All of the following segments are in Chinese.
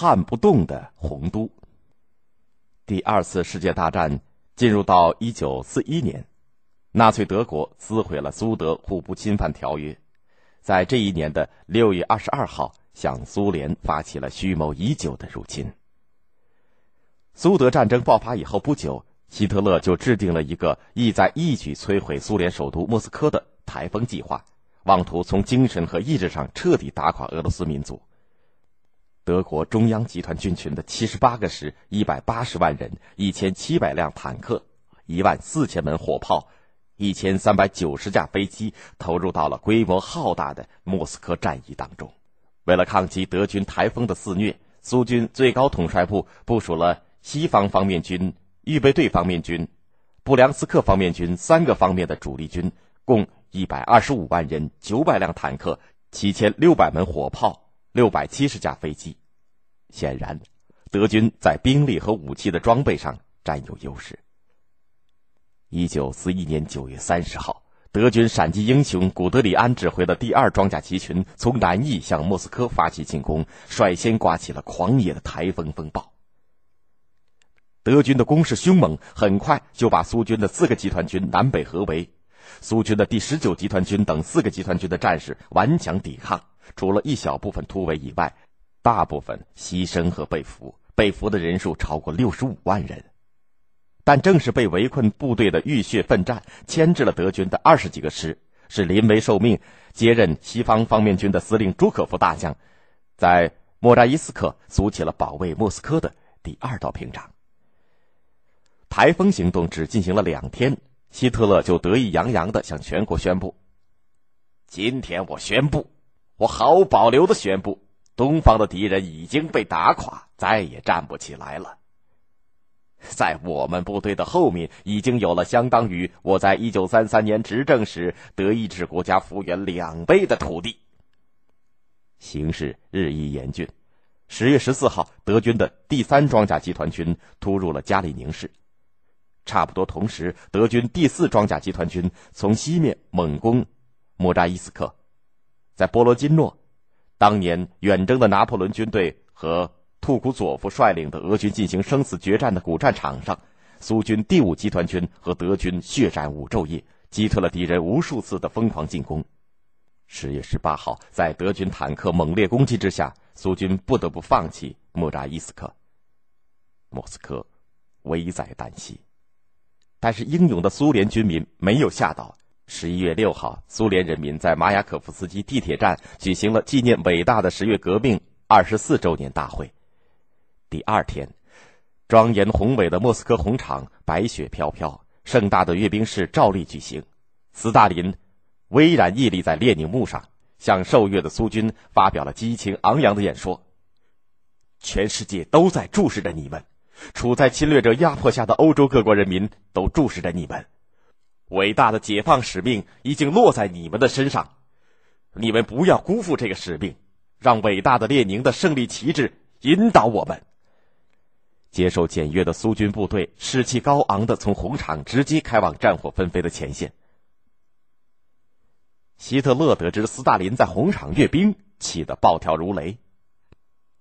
撼不动的洪都。第二次世界大战进入到一九四一年，纳粹德国撕毁了苏德互不侵犯条约，在这一年的六月二十二号，向苏联发起了蓄谋已久的入侵。苏德战争爆发以后不久，希特勒就制定了一个意在一举摧毁苏联首都莫斯科的台风计划，妄图从精神和意志上彻底打垮俄罗斯民族。德国中央集团军群的七十八个师、一百八十万人、一千七百辆坦克、一万四千门火炮、一千三百九十架飞机，投入到了规模浩大的莫斯科战役当中。为了抗击德军台风的肆虐，苏军最高统帅部部署了。西方方面军、预备队方面军、布良斯克方面军三个方面的主力军，共一百二十五万人、九百辆坦克、七千六百门火炮、六百七十架飞机。显然，德军在兵力和武器的装备上占有优势。一九四一年九月三十号，德军闪击英雄古德里安指挥的第二装甲集群从南翼向莫斯科发起进攻，率先刮起了狂野的台风风暴。德军的攻势凶猛，很快就把苏军的四个集团军南北合围。苏军的第十九集团军等四个集团军的战士顽强抵抗，除了一小部分突围以外，大部分牺牲和被俘，被俘的人数超过六十五万人。但正是被围困部队的浴血奋战，牵制了德军的二十几个师，是临危受命接任西方方面军的司令朱可夫大将，在莫扎伊斯克筑起了保卫莫斯科的第二道屏障。台风行动只进行了两天，希特勒就得意洋洋的向全国宣布：“今天我宣布，我毫无保留的宣布，东方的敌人已经被打垮，再也站不起来了。在我们部队的后面，已经有了相当于我在一九三三年执政时德意志国家幅员两倍的土地。”形势日益严峻。十月十四号，德军的第三装甲集团军突入了加里宁市。差不多同时，德军第四装甲集团军从西面猛攻莫扎伊斯克，在波罗金诺，当年远征的拿破仑军队和图库佐夫率领的俄军进行生死决战的古战场上，苏军第五集团军和德军血战五昼夜，击退了敌人无数次的疯狂进攻。十月十八号，在德军坦克猛烈攻击之下，苏军不得不放弃莫扎伊斯克，莫斯科危在旦夕。但是英勇的苏联军民没有吓倒。十一月六号，苏联人民在马雅可夫斯基地铁站举行了纪念伟大的十月革命二十四周年大会。第二天，庄严宏伟的莫斯科红场白雪飘飘，盛大的阅兵式照例举行。斯大林巍然屹立在列宁墓上，向受阅的苏军发表了激情昂扬的演说。全世界都在注视着你们。处在侵略者压迫下的欧洲各国人民都注视着你们，伟大的解放使命已经落在你们的身上，你们不要辜负这个使命，让伟大的列宁的胜利旗帜引导我们。接受检阅的苏军部队士气高昂的从红场直接开往战火纷飞的前线。希特勒得知斯大林在红场阅兵，气得暴跳如雷，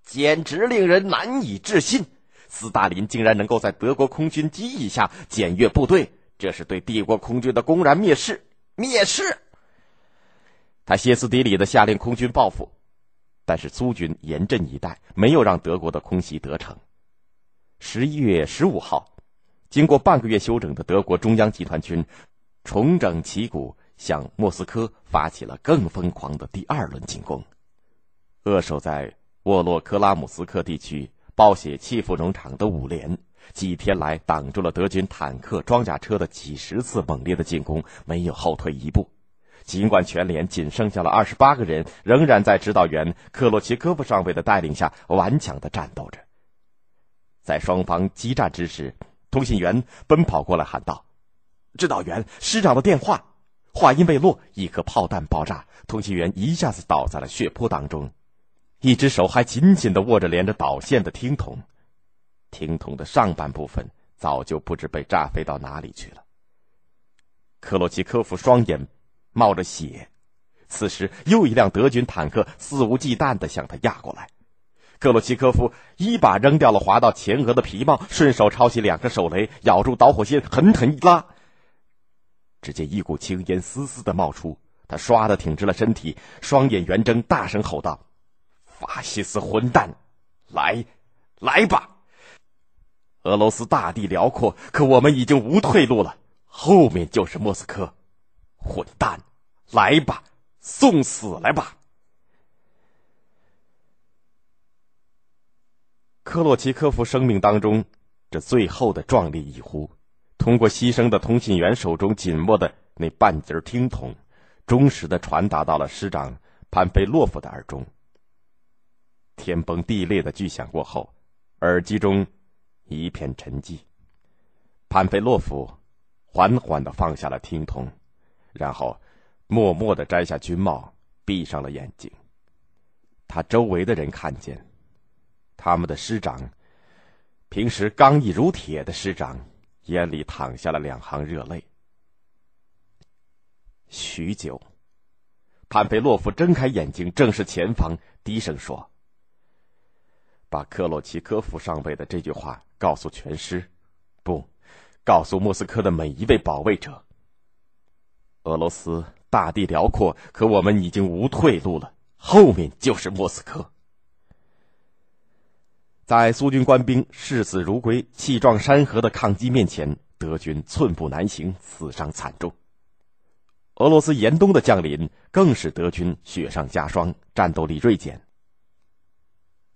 简直令人难以置信。斯大林竟然能够在德国空军机翼下检阅部队，这是对帝国空军的公然蔑视！蔑视！他歇斯底里的下令空军报复，但是苏军严阵以待，没有让德国的空袭得逞。十一月十五号，经过半个月休整的德国中央集团军重整旗鼓，向莫斯科发起了更疯狂的第二轮进攻。扼守在沃洛克拉姆斯克地区。暴血弃妇农场的五连几天来挡住了德军坦克、装甲车的几十次猛烈的进攻，没有后退一步。尽管全连仅剩下了二十八个人，仍然在指导员克洛奇科夫上尉的带领下顽强的战斗着。在双方激战之时，通信员奔跑过来喊道：“指导员，师长的电话！”话音未落，一颗炮弹爆炸，通信员一下子倒在了血泊当中。一只手还紧紧的握着连着导线的听筒，听筒的上半部分早就不知被炸飞到哪里去了。克洛奇科夫双眼冒着血，此时又一辆德军坦克肆无忌惮的向他压过来，克洛奇科夫一把扔掉了滑到前额的皮帽，顺手抄起两个手雷，咬住导火线，狠狠一拉。只见一股青烟丝丝的冒出，他唰的挺直了身体，双眼圆睁，大声吼道：“法西斯混蛋，来，来吧！俄罗斯大地辽阔，可我们已经无退路了，后面就是莫斯科。混蛋，来吧，送死来吧！”科洛奇科夫生命当中这最后的壮丽一呼。通过牺牲的通信员手中紧握的那半截听筒，忠实的传达到了师长潘菲洛夫的耳中。天崩地裂的巨响过后，耳机中一片沉寂。潘菲洛夫缓缓的放下了听筒，然后默默的摘下军帽，闭上了眼睛。他周围的人看见，他们的师长，平时刚毅如铁的师长。眼里淌下了两行热泪。许久，潘菲洛夫睁开眼睛，正视前方，低声说：“把克洛奇科夫上尉的这句话告诉全师，不，告诉莫斯科的每一位保卫者。俄罗斯大地辽阔，可我们已经无退路了，后面就是莫斯科。”在苏军官兵视死如归、气壮山河的抗击面前，德军寸步难行，死伤惨重。俄罗斯严冬的降临更使德军雪上加霜，战斗力锐减。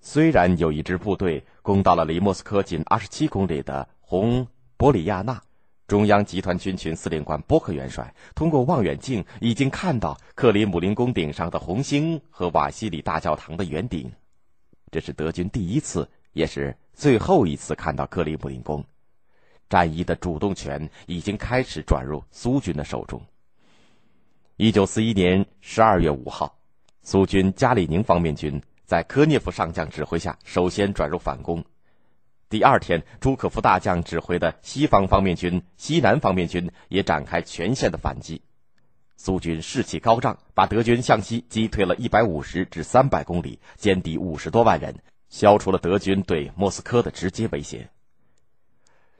虽然有一支部队攻到了离莫斯科仅二十七公里的红博里亚纳，中央集团军群司令官波克元帅通过望远镜已经看到克里姆林宫顶上的红星和瓦西里大教堂的圆顶，这是德军第一次。也是最后一次看到克里姆林宫，战役的主动权已经开始转入苏军的手中。一九四一年十二月五号，苏军加里宁方面军在科涅夫上将指挥下首先转入反攻。第二天，朱可夫大将指挥的西方方面军、西南方面军也展开全线的反击。苏军士气高涨，把德军向西击退了一百五十至三百公里，歼敌五十多万人。消除了德军对莫斯科的直接威胁。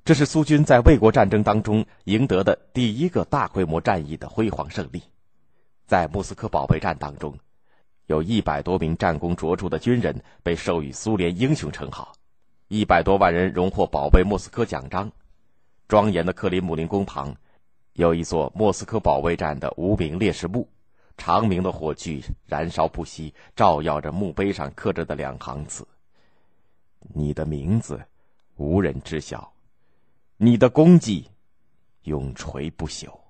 这是苏军在卫国战争当中赢得的第一个大规模战役的辉煌胜利。在莫斯科保卫战当中，有一百多名战功卓著的军人被授予苏联英雄称号，一百多万人荣获保卫莫斯科奖章。庄严的克里姆林宫旁，有一座莫斯科保卫战的无名烈士墓。长明的火炬燃烧不息，照耀着墓碑上刻着的两行字。你的名字，无人知晓；你的功绩，永垂不朽。